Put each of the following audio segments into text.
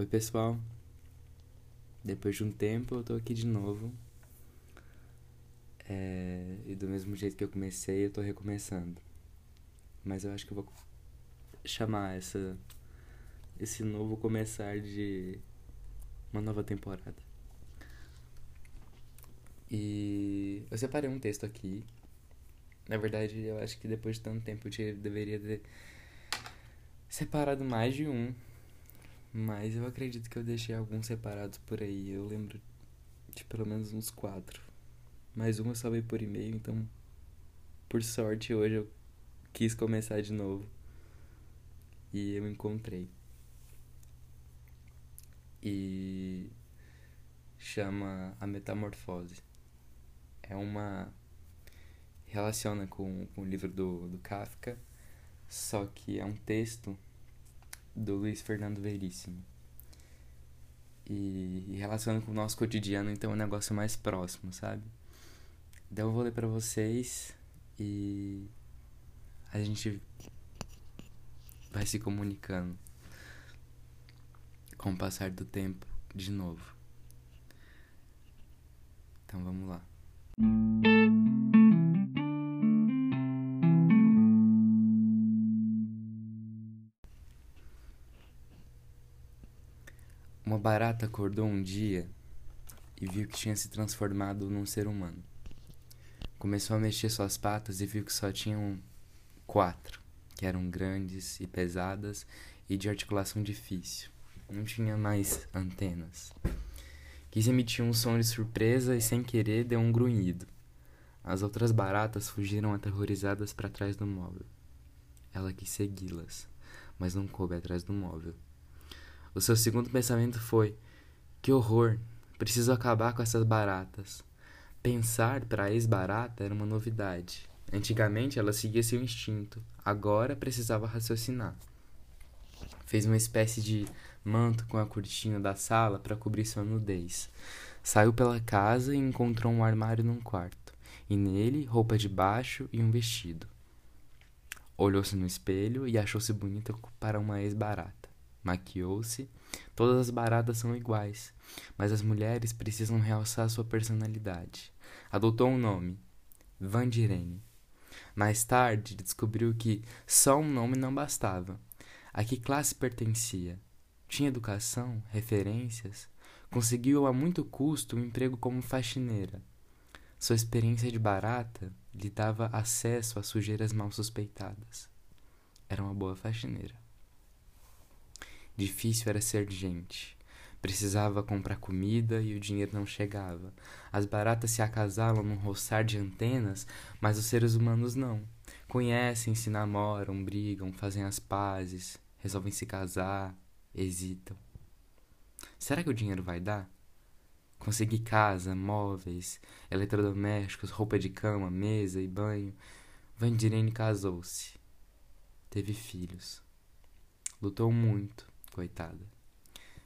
Oi, pessoal. Depois de um tempo eu tô aqui de novo. É... E do mesmo jeito que eu comecei, eu tô recomeçando. Mas eu acho que eu vou chamar essa esse novo começar de uma nova temporada. E eu separei um texto aqui. Na verdade, eu acho que depois de tanto tempo eu deveria ter separado mais de um mas eu acredito que eu deixei alguns separados por aí. Eu lembro de pelo menos uns quatro. Mais um eu salvei por e-mail, então por sorte hoje eu quis começar de novo. E eu encontrei. E chama A Metamorfose. É uma. relaciona com, com o livro do, do Kafka, só que é um texto do Luiz Fernando Veríssimo. E, relacionando com o nosso cotidiano, então é um negócio mais próximo, sabe? Então eu vou ler pra vocês e a gente vai se comunicando com o passar do tempo de novo. Então vamos lá. Uma barata acordou um dia e viu que tinha se transformado num ser humano. Começou a mexer suas patas e viu que só tinham quatro, que eram grandes e pesadas e de articulação difícil. Não tinha mais antenas. Quis emitir um som de surpresa e, sem querer, deu um grunhido. As outras baratas fugiram aterrorizadas para trás do móvel. Ela quis segui-las, mas não coube atrás do móvel. O seu segundo pensamento foi: que horror, preciso acabar com essas baratas. Pensar para a ex-barata era uma novidade. Antigamente ela seguia seu instinto, agora precisava raciocinar. Fez uma espécie de manto com a cortina da sala para cobrir sua nudez. Saiu pela casa e encontrou um armário num quarto, e nele roupa de baixo e um vestido. Olhou-se no espelho e achou-se bonita para uma ex-barata. Maquiou-se. Todas as baratas são iguais, mas as mulheres precisam realçar sua personalidade. Adotou um nome, Vandirene. Mais tarde, descobriu que só um nome não bastava. A que classe pertencia? Tinha educação, referências? Conseguiu a muito custo um emprego como faxineira. Sua experiência de barata lhe dava acesso a sujeiras mal suspeitadas. Era uma boa faxineira. Difícil era ser gente. Precisava comprar comida e o dinheiro não chegava. As baratas se acasalam num roçar de antenas, mas os seres humanos não. Conhecem, se namoram, brigam, fazem as pazes, resolvem se casar, hesitam. Será que o dinheiro vai dar? Consegui casa, móveis, eletrodomésticos, roupa de cama, mesa e banho. Vandirene casou-se. Teve filhos. Lutou muito coitada.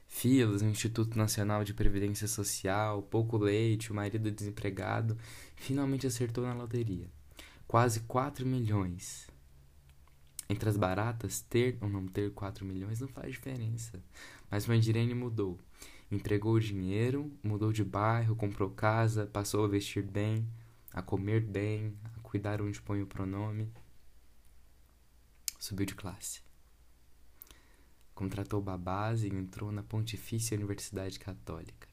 Filas Instituto Nacional de Previdência Social, pouco leite, o marido desempregado, finalmente acertou na loteria. Quase 4 milhões. Entre as baratas, ter ou não ter 4 milhões não faz diferença. Mas Mandirene mudou. Entregou o dinheiro, mudou de bairro, comprou casa, passou a vestir bem, a comer bem, a cuidar onde põe o pronome. Subiu de classe contratou babás e entrou na Pontifícia Universidade Católica.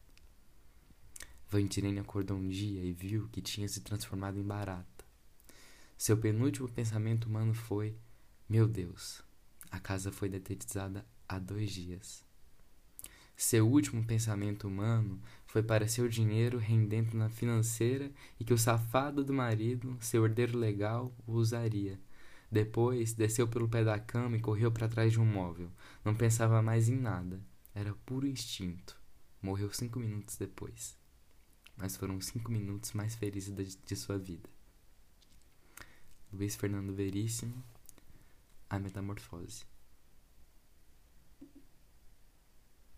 Vandirene acordou um dia e viu que tinha se transformado em barata. Seu penúltimo pensamento humano foi: Meu Deus, a casa foi detetizada há dois dias. Seu último pensamento humano foi para seu dinheiro rendendo na financeira e que o safado do marido, seu herdeiro legal, o usaria depois, desceu pelo pé da cama e correu para trás de um móvel. Não pensava mais em nada. Era puro instinto. Morreu cinco minutos depois. Mas foram cinco minutos mais felizes de, de sua vida. Luiz Fernando Veríssimo, A Metamorfose.